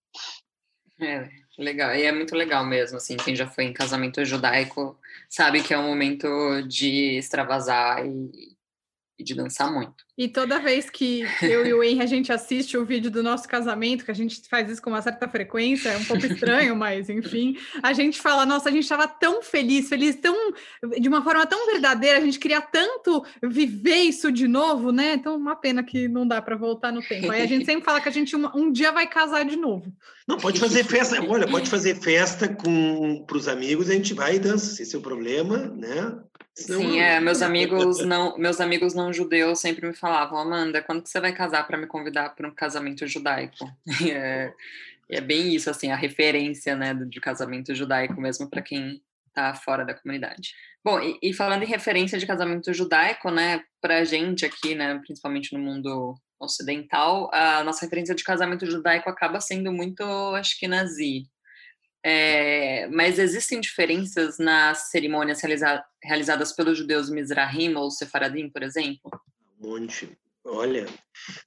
É, legal. E é muito legal mesmo, assim, quem já foi em casamento judaico sabe que é um momento de extravasar e, e de dançar muito. E toda vez que eu e o Henry a gente assiste o vídeo do nosso casamento, que a gente faz isso com uma certa frequência, é um pouco estranho, mas enfim, a gente fala, nossa, a gente estava tão feliz, feliz, tão de uma forma tão verdadeira, a gente queria tanto viver isso de novo, né? Então, uma pena que não dá para voltar no tempo. Aí a gente sempre fala que a gente um, um dia vai casar de novo. Não, pode fazer festa, olha, pode fazer festa com para os amigos, a gente vai e dança, se esse é o problema, né? Sim, é, meus amigos não, meus amigos não judeus sempre me falavam, Amanda, quando que você vai casar para me convidar para um casamento judaico? E é, é bem isso, assim, a referência, né, de casamento judaico mesmo para quem está fora da comunidade. Bom, e, e, falando em referência de casamento judaico, né, para a gente aqui, né, principalmente no mundo ocidental, a nossa referência de casamento judaico acaba sendo muito acho que nazi. É, mas existem diferenças nas cerimônias realiza realizadas pelos judeus Mizrahim ou Sefaradim, por exemplo? Um monte. Olha,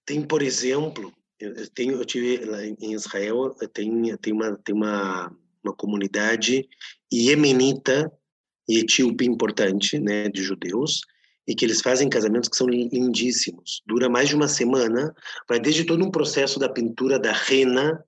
tem, por exemplo, eu, tenho, eu tive lá em Israel, tem, tem, uma, tem uma, uma comunidade iemenita e etíope importante, né, de judeus, e que eles fazem casamentos que são lindíssimos. Dura mais de uma semana, vai desde todo um processo da pintura da rena,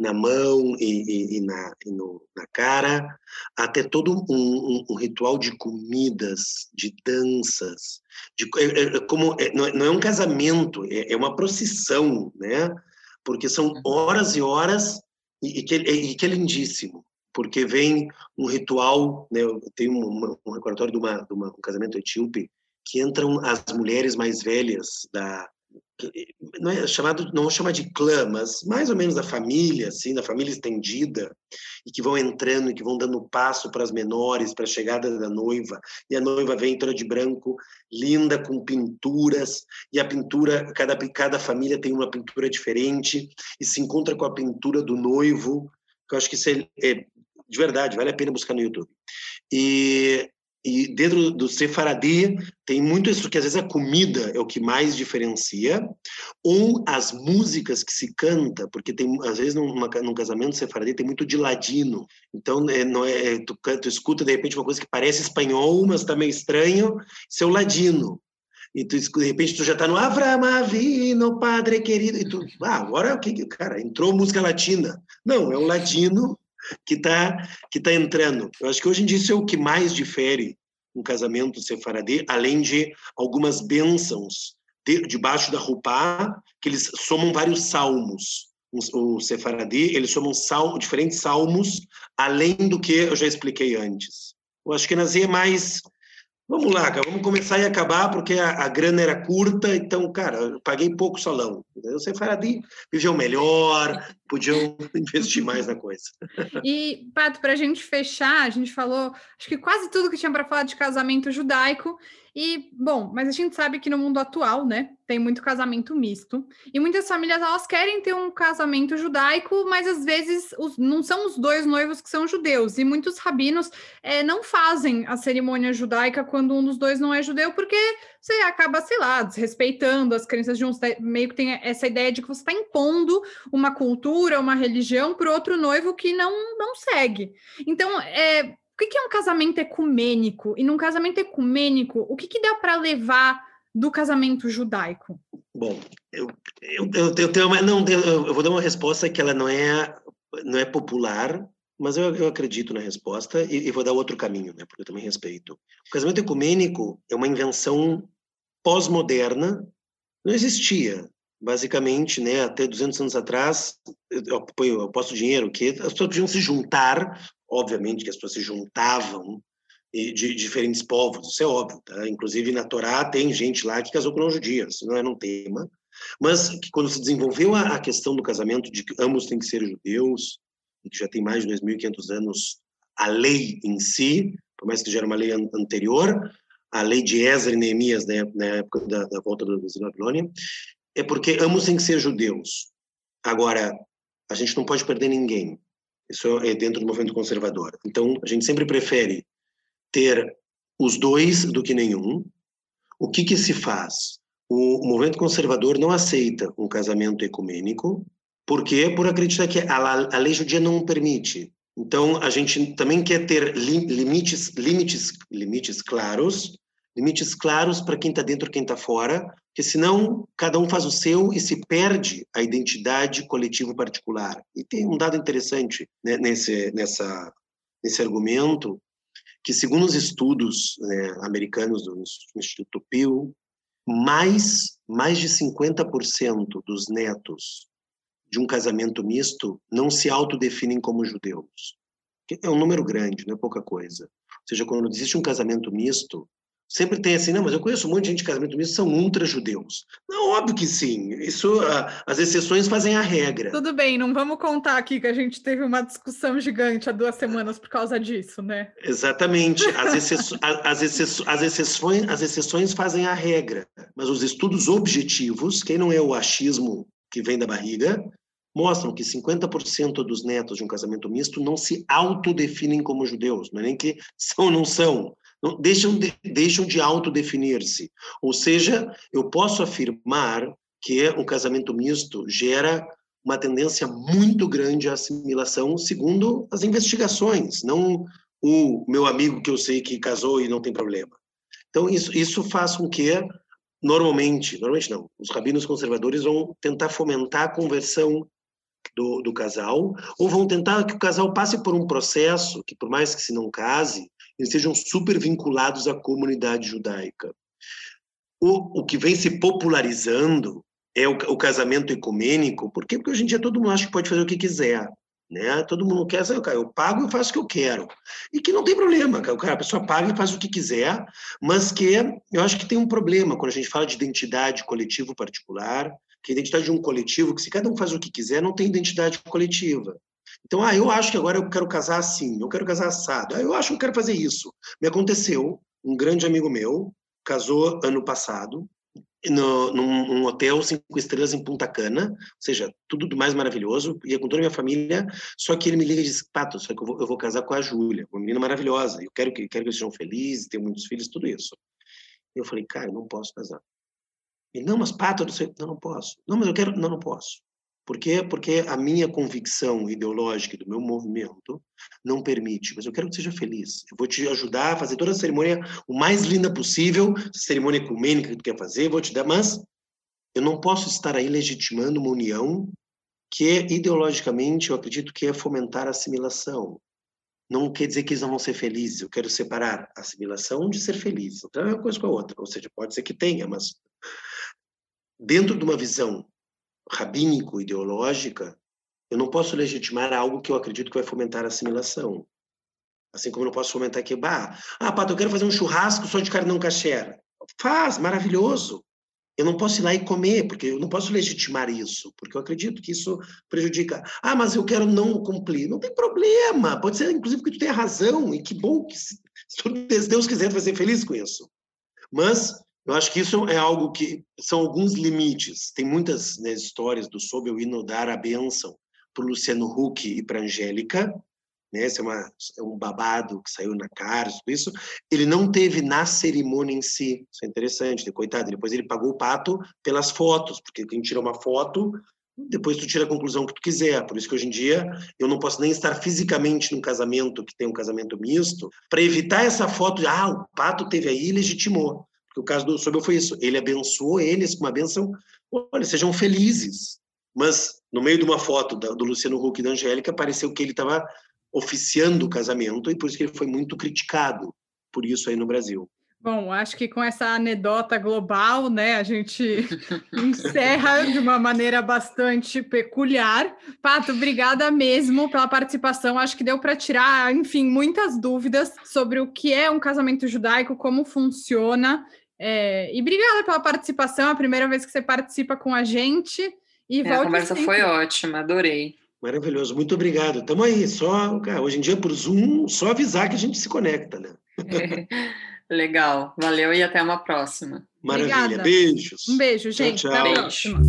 na mão e, e, e, na, e no, na cara, até todo um, um, um, ritual de comidas, de danças, de, é, é, como é, não, é, é, um casamento, é, é, uma procissão, né? Porque são uhum. horas e horas e, que, e que é lindíssimo, porque vem um ritual, né? Eu tenho um, um recordatório de, uma, de uma, um casamento etíope que entram as mulheres mais velhas da não é chamado, não vou chamar de clã, mas mais ou menos da família, assim, da família estendida, e que vão entrando e que vão dando passo para as menores, para a chegada da noiva, e a noiva vem toda de branco, linda, com pinturas, e a pintura, cada, cada família tem uma pintura diferente, e se encontra com a pintura do noivo, que eu acho que isso é, é de verdade, vale a pena buscar no YouTube. E e dentro do sefaradi tem muito isso que às vezes a comida é o que mais diferencia, ou as músicas que se canta, porque tem às vezes numa, num casamento sefaradi tem muito de ladino. Então é, não é tu, tu escuta de repente uma coisa que parece espanhol, mas está meio estranho, seu ladino. E tu, de repente tu já está no Avram Avino, Padre querido, e tu, ah, agora o que, cara, entrou música latina. Não, é o ladino que está que tá entrando. Eu acho que hoje em dia isso é o que mais difere um casamento sefaradê, além de algumas bênçãos de, debaixo da roupa, que eles somam vários salmos. O, sefaradê, eles somam sal, diferentes salmos, além do que eu já expliquei antes. Eu acho que Nazir é mais Vamos lá, cara, vamos começar e acabar, porque a, a grana era curta, então, cara, eu paguei pouco salão. Os sefaradim viviam melhor, podiam investir mais na coisa. E, Pato, para a gente fechar, a gente falou, acho que quase tudo que tinha para falar de casamento judaico, e, bom, mas a gente sabe que no mundo atual, né, tem muito casamento misto. E muitas famílias, elas querem ter um casamento judaico, mas às vezes os, não são os dois noivos que são judeus. E muitos rabinos é, não fazem a cerimônia judaica quando um dos dois não é judeu, porque você acaba, sei lá, desrespeitando as crenças de um. Meio que tem essa ideia de que você está impondo uma cultura, uma religião para outro noivo que não, não segue. Então, é, o que é um casamento ecumênico? E num casamento ecumênico, o que, que dá para levar do casamento judaico? Bom, eu, eu, eu, eu tenho uma, não, eu vou dar uma resposta que ela não é não é popular, mas eu, eu acredito na resposta e, e, vou dar outro caminho, né? Porque eu também respeito. O casamento ecumênico é uma invenção pós-moderna, não existia. Basicamente, né, até 200 anos atrás, eu, eu, posto dinheiro que as pessoas podiam se juntar obviamente que as pessoas se juntavam de diferentes povos, isso é óbvio, tá? Inclusive na Torá tem gente lá que casou com não judias, não era um tema, mas que quando se desenvolveu a, questão do casamento de que ambos têm que ser judeus, que já tem mais de 2.500 anos a lei em si, por mais que já era uma lei anterior, a lei de Ezra e Neemias, né, na época da, da volta da Babilônia, é porque ambos têm que ser judeus. Agora, a gente não pode perder ninguém. Isso é dentro do movimento conservador. Então, a gente sempre prefere ter os dois do que nenhum. O que que se faz? O movimento conservador não aceita um casamento ecumênico, porque por acreditar que a, lei judia não permite. Então, a gente também quer ter limites, limites, limites claros, limites claros para quem está dentro e quem está fora, porque senão cada um faz o seu e se perde a identidade coletiva particular. E tem um dado interessante né, nesse, nessa, nesse argumento, que segundo os estudos né, americanos do Instituto Pew, mais, mais de 50% dos netos de um casamento misto não se autodefinem como judeus. É um número grande, não é pouca coisa. Ou seja, quando existe um casamento misto, sempre tem assim, não, mas eu conheço um monte de gente de casamento misto são ultra-judeus. Não, óbvio que sim. Isso, as exceções fazem a regra. Tudo bem, não vamos contar aqui que a gente teve uma discussão gigante há duas semanas por causa disso, né? Exatamente. As, exceções, as, exceções, as, exceções, as exceções fazem a regra. Mas os estudos objetivos, quem não é o achismo que vem da barriga, mostram que 50% dos netos de um casamento misto não se autodefinem como judeus, não é nem que são ou não são, não, deixam, de, deixam de autodefinir-se. Ou seja, eu posso afirmar que um casamento misto gera uma tendência muito grande à assimilação, segundo as investigações, não o meu amigo que eu sei que casou e não tem problema. Então, isso, isso faz com que, normalmente, normalmente não, os rabinos conservadores vão tentar fomentar a conversão do, do casal, ou vão tentar que o casal passe por um processo que, por mais que se não case, eles sejam super vinculados à comunidade judaica. O, o que vem se popularizando é o, o casamento ecumênico, por? Porque hoje em dia todo mundo acha que pode fazer o que quiser. Né? Todo mundo quer, eu pago e faço o que eu quero. E que não tem problema, cara, a pessoa paga e faz o que quiser, mas que eu acho que tem um problema quando a gente fala de identidade coletivo particular, que a identidade de um coletivo, que se cada um faz o que quiser, não tem identidade coletiva. Então, ah, eu acho que agora eu quero casar assim, eu quero casar assado. Ah, eu acho que eu quero fazer isso. Me aconteceu, um grande amigo meu casou ano passado, no, num, hotel cinco estrelas em Punta Cana, ou seja, tudo do mais maravilhoso, ia com toda a minha família, só que ele me liga e diz, Pato, só que eu vou, eu vou casar com a Júlia, uma menina maravilhosa, eu quero que, quero que eles sejam felizes, tenham muitos filhos, tudo isso. Eu falei, cara, eu não posso casar. Ele, não, mas Pato, não, sei. não, não posso. Não, mas eu quero, não, não posso. Por quê? Porque a minha convicção ideológica do meu movimento não permite, mas eu quero que seja feliz. Eu vou te ajudar a fazer toda a cerimônia o mais linda possível, cerimônia ecumênica que tu quer fazer, vou te dar, mas eu não posso estar aí legitimando uma união que ideologicamente eu acredito que é fomentar a assimilação. Não quer dizer que eles não vão ser felizes, eu quero separar a assimilação de ser feliz. Então é uma coisa com a outra, ou seja, pode ser que tenha, mas dentro de uma visão rabínico-ideológica, eu não posso legitimar algo que eu acredito que vai fomentar a assimilação. Assim como eu não posso fomentar que, ah, Pato, eu quero fazer um churrasco só de carne não kasher. Faz, maravilhoso. Eu não posso ir lá e comer, porque eu não posso legitimar isso, porque eu acredito que isso prejudica. Ah, mas eu quero não cumprir. Não tem problema. Pode ser, inclusive, que tu tenha razão, e que bom que, se Deus quiser, tu vai ser feliz com isso. Mas eu acho que isso é algo que são alguns limites. Tem muitas né, histórias do sob o hino dar a bênção para Luciano Huck e para Angélica, né? Esse é, uma, é um babado que saiu na cara, tudo isso. Ele não teve na cerimônia em si. Isso é interessante, né? coitado. Depois ele pagou o pato pelas fotos, porque quem tira uma foto, depois tu tira a conclusão que tu quiser. Por isso que hoje em dia eu não posso nem estar fisicamente num casamento que tem um casamento misto, para evitar essa foto de, ah, o pato teve aí e legitimou. Porque o caso do Sobel foi isso. Ele abençoou eles com uma benção. Olha, sejam felizes. Mas no meio de uma foto do Luciano Huck e da Angélica, pareceu que ele estava oficiando o casamento e por isso que ele foi muito criticado por isso aí no Brasil. Bom, acho que com essa anedota global, né, a gente encerra de uma maneira bastante peculiar. Pato, obrigada mesmo pela participação. Acho que deu para tirar, enfim, muitas dúvidas sobre o que é um casamento judaico, como funciona. É, e obrigada pela participação, é a primeira vez que você participa com a gente. E é, a conversa sempre. foi ótima, adorei. Maravilhoso, muito obrigado. Estamos aí, só, cara, hoje em dia por Zoom, só avisar que a gente se conecta, né? Legal, valeu e até uma próxima. Maravilha, Obrigada. beijos. Um beijo, gente. Tchau, tchau. Até a próxima.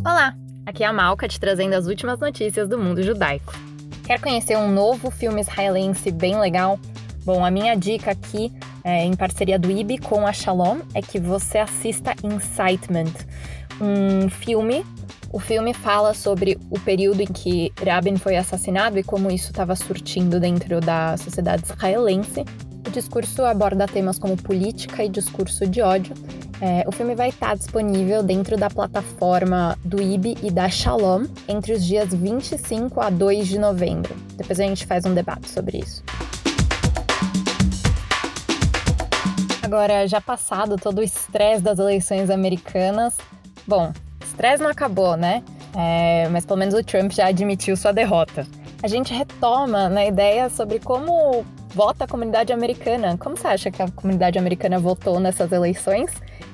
Olá, aqui é a Malca te trazendo as últimas notícias do mundo judaico. Quer conhecer um novo filme israelense bem legal? Bom, a minha dica aqui, é, em parceria do IB com a Shalom, é que você assista Incitement, um filme. O filme fala sobre o período em que Rabin foi assassinado e como isso estava surtindo dentro da sociedade israelense. O discurso aborda temas como política e discurso de ódio. É, o filme vai estar disponível dentro da plataforma do IB e da Shalom entre os dias 25 a 2 de novembro. Depois a gente faz um debate sobre isso. Agora, já passado todo o estresse das eleições americanas, bom, estresse não acabou, né? É, mas pelo menos o Trump já admitiu sua derrota. A gente retoma na ideia sobre como vota a comunidade americana. Como você acha que a comunidade americana votou nessas eleições?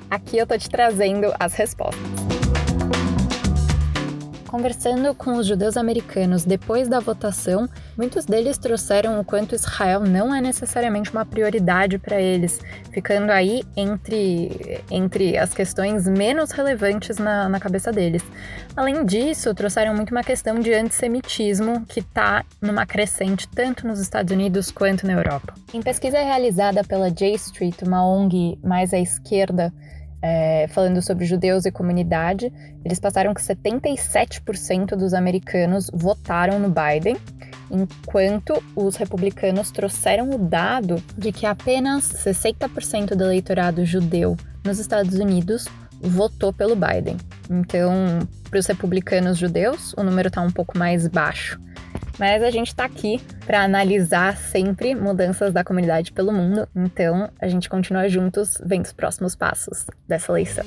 Aqui eu tô te trazendo as respostas. Conversando com os judeus americanos depois da votação, muitos deles trouxeram o quanto Israel não é necessariamente uma prioridade para eles, ficando aí entre, entre as questões menos relevantes na, na cabeça deles. Além disso, trouxeram muito uma questão de antissemitismo que está numa crescente tanto nos Estados Unidos quanto na Europa. Em pesquisa realizada pela J Street, uma ONG mais à esquerda, é, falando sobre judeus e comunidade, eles passaram que 77% dos americanos votaram no Biden, enquanto os republicanos trouxeram o dado de que apenas 60% do eleitorado judeu nos Estados Unidos votou pelo Biden. Então, para os republicanos judeus, o número está um pouco mais baixo. Mas a gente está aqui para analisar sempre mudanças da comunidade pelo mundo, então a gente continua juntos vendo os próximos passos dessa eleição.